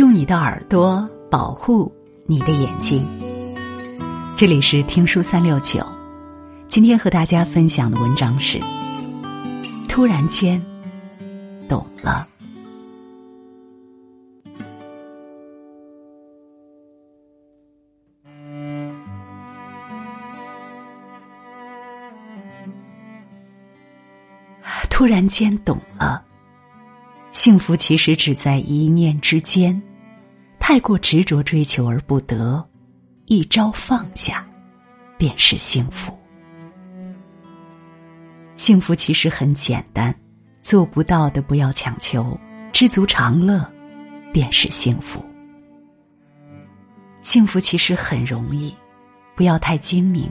用你的耳朵保护你的眼睛。这里是听书三六九，今天和大家分享的文章是：突然间懂了。突然间懂了。幸福其实只在一念之间，太过执着追求而不得，一朝放下，便是幸福。幸福其实很简单，做不到的不要强求，知足常乐，便是幸福。幸福其实很容易，不要太精明，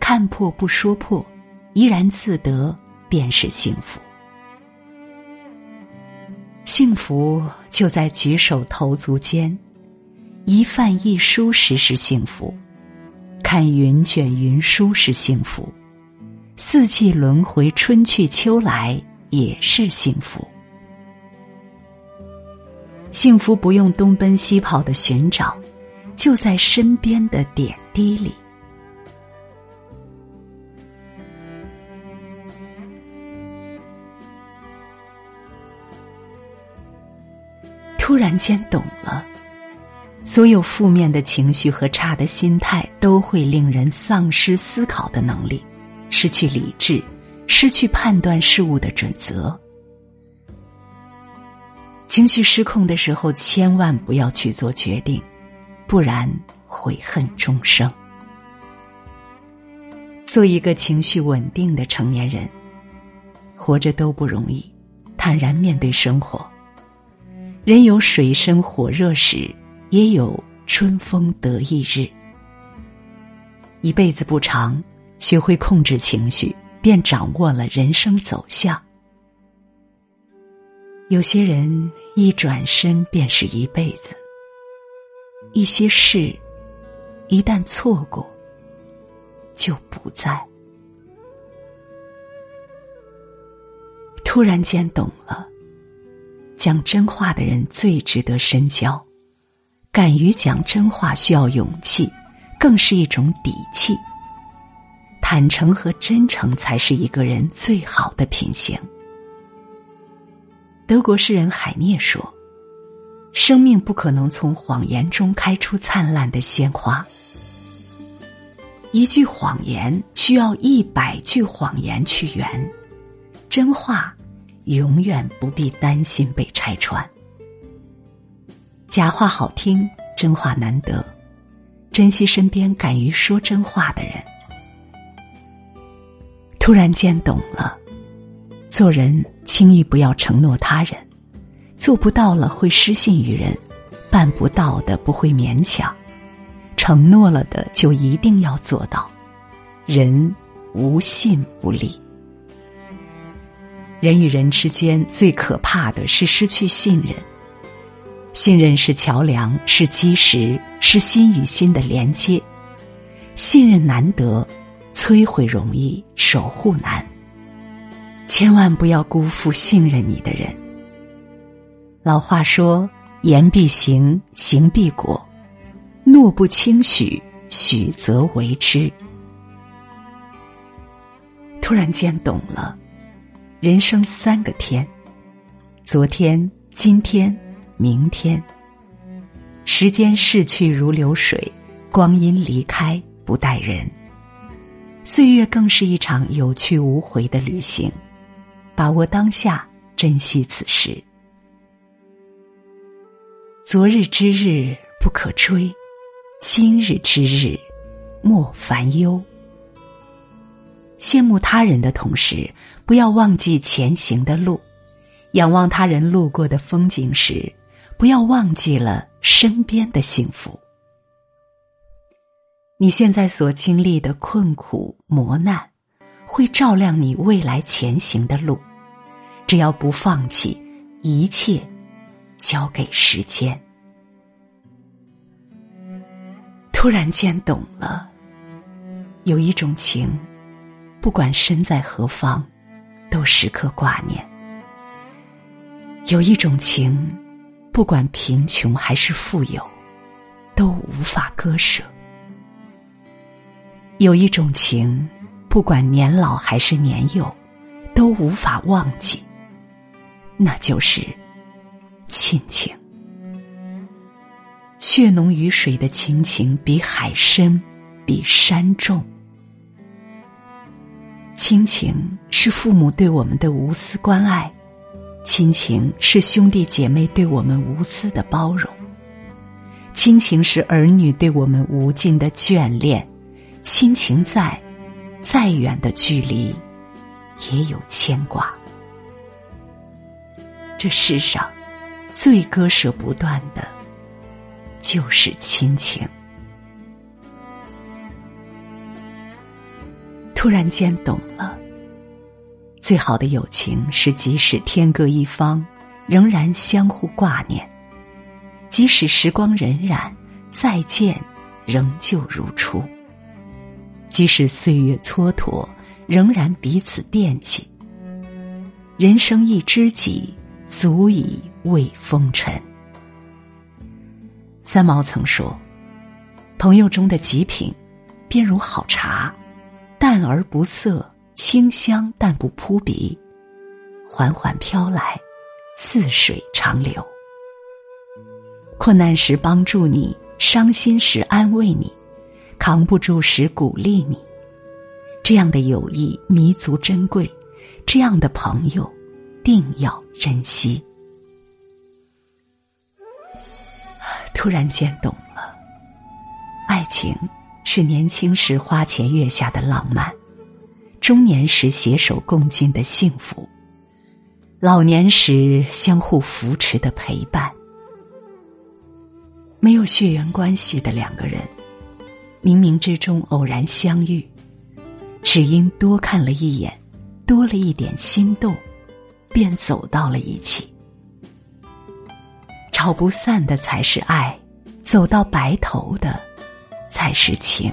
看破不说破，怡然自得，便是幸福。幸福就在举手投足间，一饭一书时是幸福，看云卷云舒是幸福，四季轮回春去秋来也是幸福。幸福不用东奔西跑的寻找，就在身边的点滴里。突然间懂了，所有负面的情绪和差的心态都会令人丧失思考的能力，失去理智，失去判断事物的准则。情绪失控的时候，千万不要去做决定，不然悔恨终生。做一个情绪稳定的成年人，活着都不容易，坦然面对生活。人有水深火热时，也有春风得意日。一辈子不长，学会控制情绪，便掌握了人生走向。有些人一转身便是一辈子，一些事一旦错过，就不在。突然间懂了。讲真话的人最值得深交，敢于讲真话需要勇气，更是一种底气。坦诚和真诚才是一个人最好的品行。德国诗人海涅说：“生命不可能从谎言中开出灿烂的鲜花，一句谎言需要一百句谎言去圆，真话。”永远不必担心被拆穿。假话好听，真话难得，珍惜身边敢于说真话的人。突然间懂了，做人轻易不要承诺他人，做不到了会失信于人，办不到的不会勉强，承诺了的就一定要做到。人无信不立。人与人之间最可怕的是失去信任。信任是桥梁，是基石，是心与心的连接。信任难得，摧毁容易，守护难。千万不要辜负信任你的人。老话说：“言必行，行必果；诺不轻许，许则为之。”突然间懂了。人生三个天：昨天、今天、明天。时间逝去如流水，光阴离开不待人。岁月更是一场有去无回的旅行，把握当下，珍惜此时。昨日之日不可追，今日之日莫烦忧。羡慕他人的同时，不要忘记前行的路；仰望他人路过的风景时，不要忘记了身边的幸福。你现在所经历的困苦磨难，会照亮你未来前行的路。只要不放弃，一切交给时间。突然间懂了，有一种情。不管身在何方，都时刻挂念。有一种情，不管贫穷还是富有，都无法割舍。有一种情，不管年老还是年幼，都无法忘记，那就是亲情。血浓于水的亲情，比海深，比山重。亲情是父母对我们的无私关爱，亲情是兄弟姐妹对我们无私的包容，亲情是儿女对我们无尽的眷恋。亲情在，再远的距离，也有牵挂。这世上，最割舍不断的，就是亲情。突然间懂了，最好的友情是即使天各一方，仍然相互挂念；即使时光荏苒，再见仍旧如初；即使岁月蹉跎，仍然彼此惦记。人生一知己，足以慰风尘。三毛曾说：“朋友中的极品，便如好茶。”淡而不涩，清香但不扑鼻，缓缓飘来，似水长流。困难时帮助你，伤心时安慰你，扛不住时鼓励你，这样的友谊弥足珍贵，这样的朋友定要珍惜。突然间懂了，爱情。是年轻时花前月下的浪漫，中年时携手共进的幸福，老年时相互扶持的陪伴。没有血缘关系的两个人，冥冥之中偶然相遇，只因多看了一眼，多了一点心动，便走到了一起。吵不散的才是爱，走到白头的。才是情，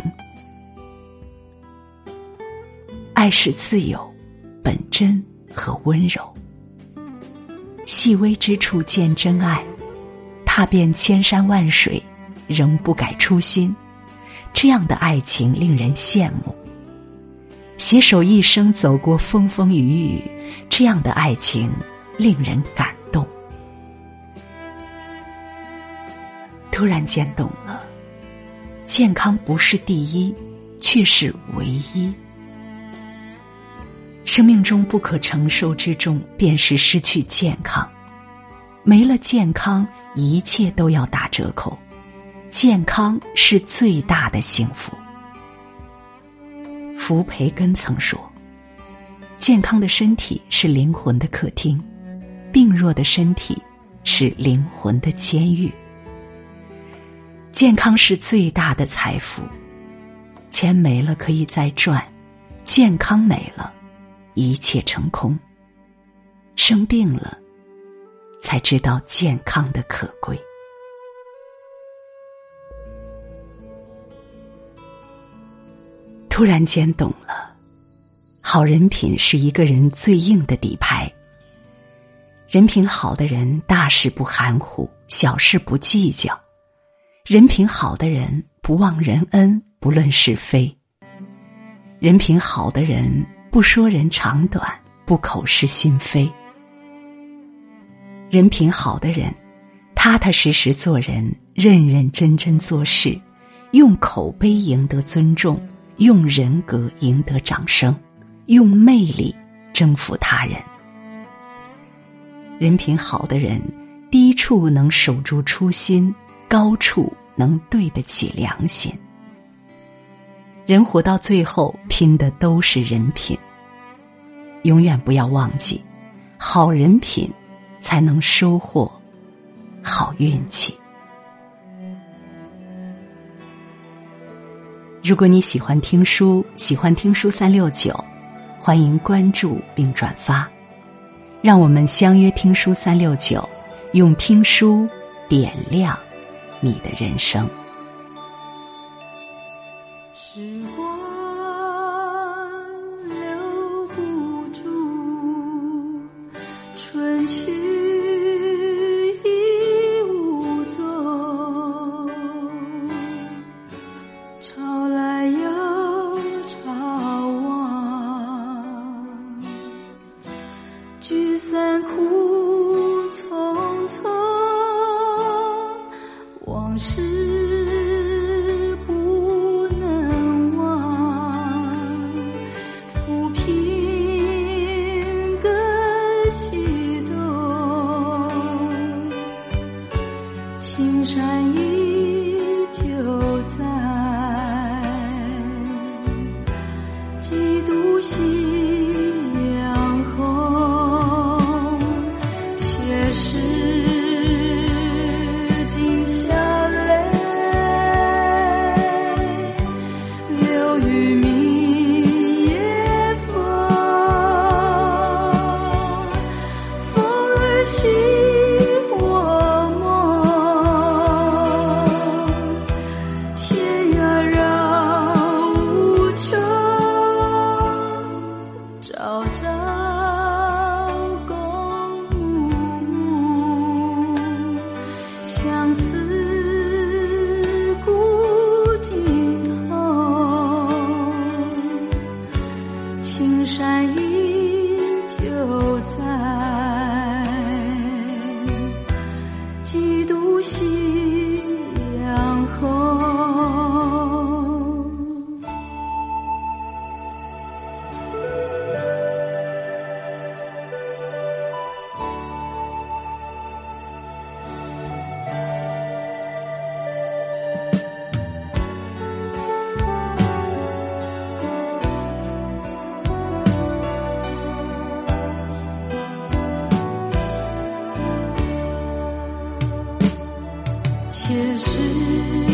爱是自由、本真和温柔。细微之处见真爱，踏遍千山万水，仍不改初心。这样的爱情令人羡慕。携手一生走过风风雨雨，这样的爱情令人感动。突然间懂了。健康不是第一，却是唯一。生命中不可承受之重，便是失去健康。没了健康，一切都要打折扣。健康是最大的幸福。福培根曾说：“健康的身体是灵魂的客厅，病弱的身体是灵魂的监狱。”健康是最大的财富，钱没了可以再赚，健康没了，一切成空。生病了，才知道健康的可贵。突然间懂了，好人品是一个人最硬的底牌。人品好的人，大事不含糊，小事不计较。人品好的人不忘人恩，不论是非；人品好的人不说人长短，不口是心非；人品好的人踏踏实实做人，认认真真做事，用口碑赢得尊重，用人格赢得掌声，用魅力征服他人。人品好的人，低处能守住初心。高处能对得起良心，人活到最后拼的都是人品。永远不要忘记，好人品才能收获好运气。如果你喜欢听书，喜欢听书三六九，欢迎关注并转发，让我们相约听书三六九，用听书点亮。你的人生。且是